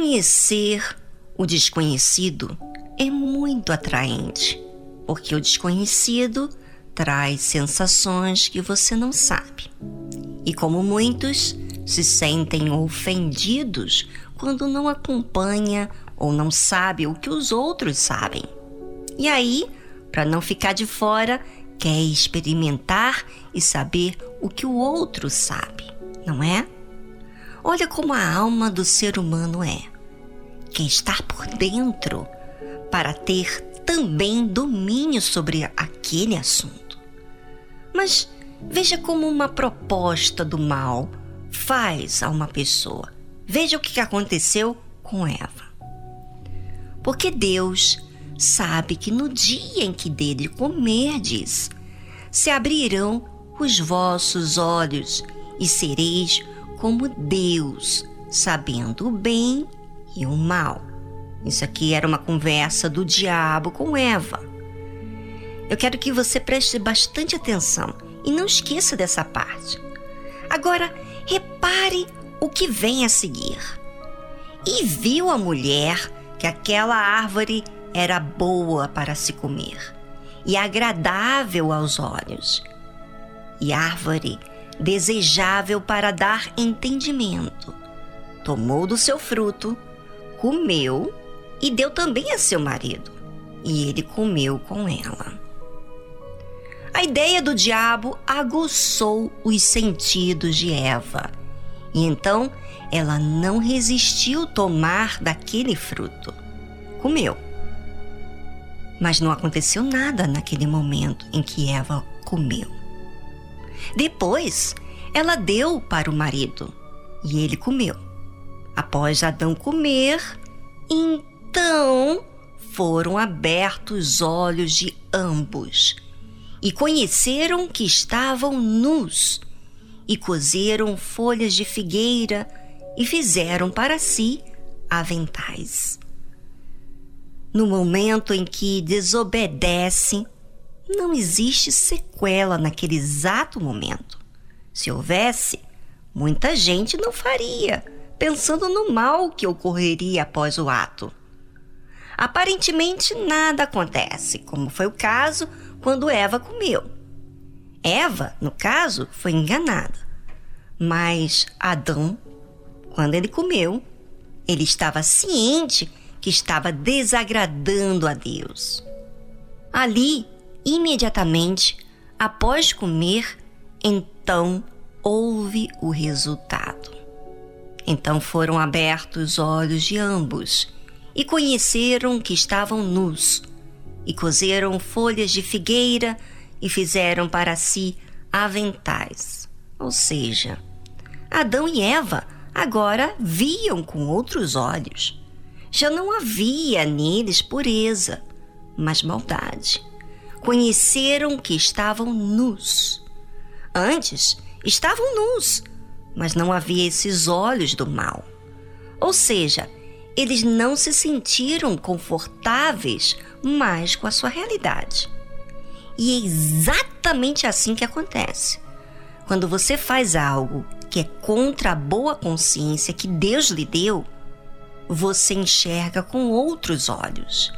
Conhecer o desconhecido é muito atraente, porque o desconhecido traz sensações que você não sabe. E como muitos se sentem ofendidos quando não acompanha ou não sabe o que os outros sabem. E aí, para não ficar de fora, quer experimentar e saber o que o outro sabe, não é? Olha como a alma do ser humano é. Quer estar por dentro para ter também domínio sobre aquele assunto. Mas veja como uma proposta do mal faz a uma pessoa. Veja o que aconteceu com Eva. Porque Deus sabe que no dia em que dele comerdes, se abrirão os vossos olhos e sereis como Deus, sabendo o bem e o mal. Isso aqui era uma conversa do diabo com Eva. Eu quero que você preste bastante atenção e não esqueça dessa parte. Agora, repare o que vem a seguir. E viu a mulher que aquela árvore era boa para se comer e agradável aos olhos, e árvore desejável para dar entendimento. Tomou do seu fruto, comeu e deu também a seu marido, e ele comeu com ela. A ideia do diabo aguçou os sentidos de Eva, e então ela não resistiu tomar daquele fruto. Comeu. Mas não aconteceu nada naquele momento em que Eva comeu. Depois, ela deu para o marido e ele comeu. Após Adão comer, então foram abertos os olhos de ambos e conheceram que estavam nus e cozeram folhas de figueira e fizeram para si aventais. No momento em que desobedece, não existe sequela naquele exato momento. Se houvesse, muita gente não faria, pensando no mal que ocorreria após o ato. Aparentemente nada acontece, como foi o caso quando Eva comeu. Eva, no caso, foi enganada. Mas Adão, quando ele comeu, ele estava ciente que estava desagradando a Deus. Ali, imediatamente, após comer, então houve o resultado. Então foram abertos os olhos de ambos e conheceram que estavam nus, e cozeram folhas de figueira e fizeram para si aventais. Ou seja, Adão e Eva agora viam com outros olhos. Já não havia neles pureza, mas maldade. Conheceram que estavam nus. Antes estavam nus, mas não havia esses olhos do mal. Ou seja, eles não se sentiram confortáveis mais com a sua realidade. E é exatamente assim que acontece. Quando você faz algo que é contra a boa consciência que Deus lhe deu, você enxerga com outros olhos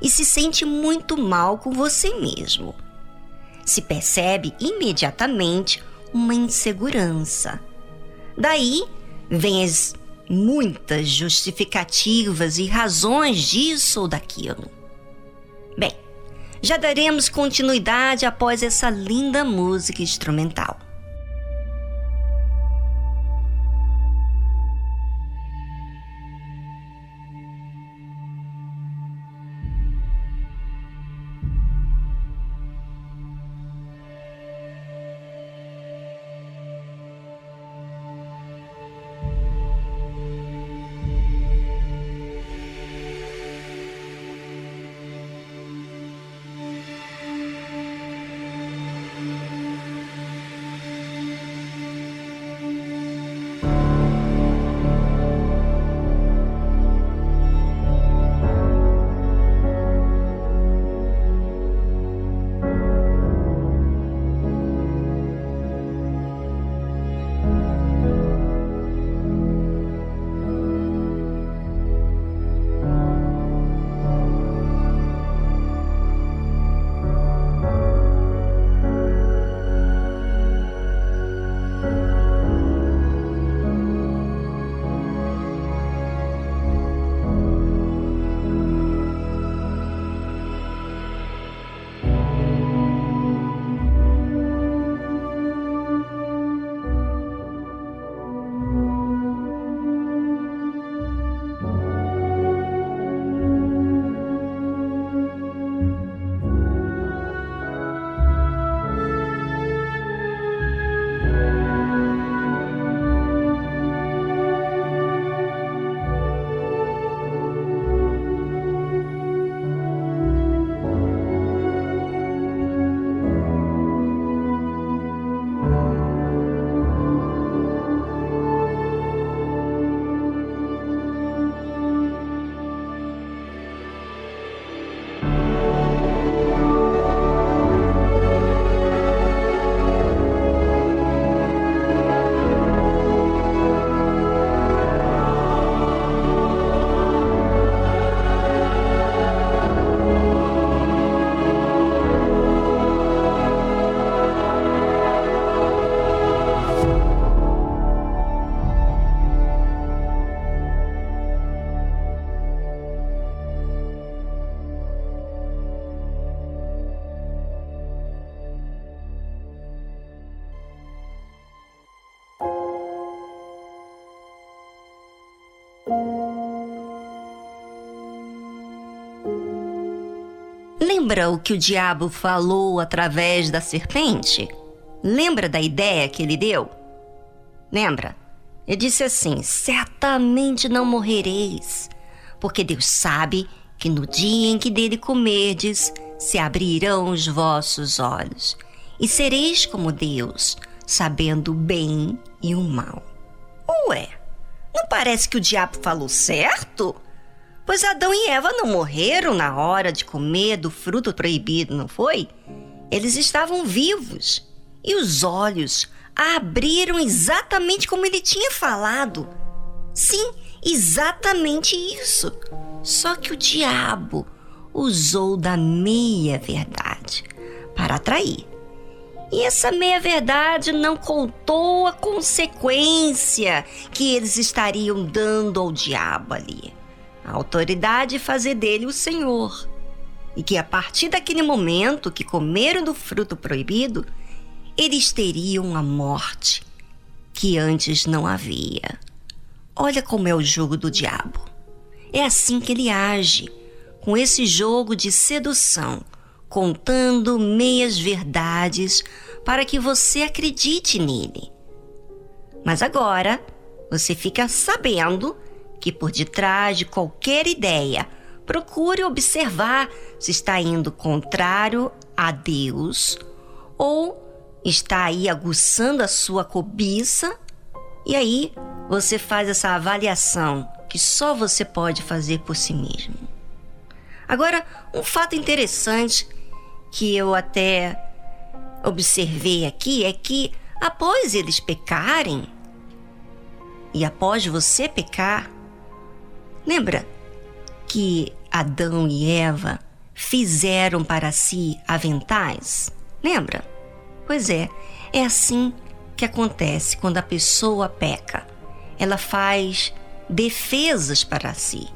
e se sente muito mal com você mesmo. Se percebe imediatamente uma insegurança. Daí vem as muitas justificativas e razões disso ou daquilo. Bem, já daremos continuidade após essa linda música instrumental. Lembra o que o diabo falou através da serpente? Lembra da ideia que ele deu? Lembra? Ele disse assim: Certamente não morrereis, porque Deus sabe que no dia em que dele comerdes, se abrirão os vossos olhos, e sereis como Deus, sabendo o bem e o mal. Ué, não parece que o diabo falou certo? Pois Adão e Eva não morreram na hora de comer do fruto proibido, não foi? Eles estavam vivos e os olhos abriram exatamente como ele tinha falado. Sim, exatamente isso. Só que o diabo usou da meia-verdade para atrair. E essa meia-verdade não contou a consequência que eles estariam dando ao diabo ali. A autoridade fazer dele o Senhor. E que a partir daquele momento que comeram do fruto proibido, eles teriam a morte que antes não havia. Olha como é o jogo do diabo. É assim que ele age, com esse jogo de sedução, contando meias verdades para que você acredite nele. Mas agora você fica sabendo que por detrás de qualquer ideia, procure observar se está indo contrário a Deus ou está aí aguçando a sua cobiça, e aí você faz essa avaliação que só você pode fazer por si mesmo. Agora, um fato interessante que eu até observei aqui é que após eles pecarem, e após você pecar, lembra que Adão e Eva fizeram para si aventais? Lembra? Pois é, é assim que acontece quando a pessoa peca. Ela faz defesas para si.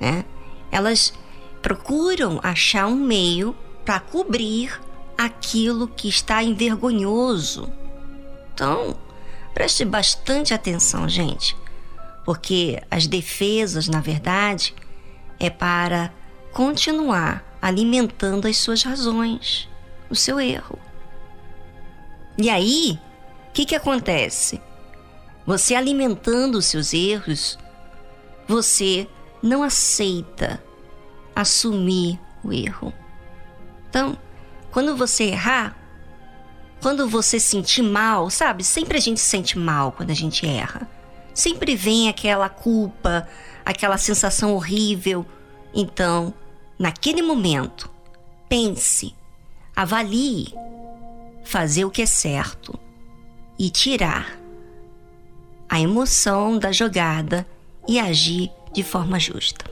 Né? Elas procuram achar um meio para cobrir aquilo que está envergonhoso. Então, preste bastante atenção, gente, porque as defesas, na verdade, é para continuar alimentando as suas razões o seu erro. E aí, o que, que acontece? Você alimentando os seus erros, você não aceita assumir o erro. Então, quando você errar, quando você sentir mal, sabe? Sempre a gente sente mal quando a gente erra. Sempre vem aquela culpa, aquela sensação horrível. Então, naquele momento, pense Avalie fazer o que é certo e tirar a emoção da jogada e agir de forma justa.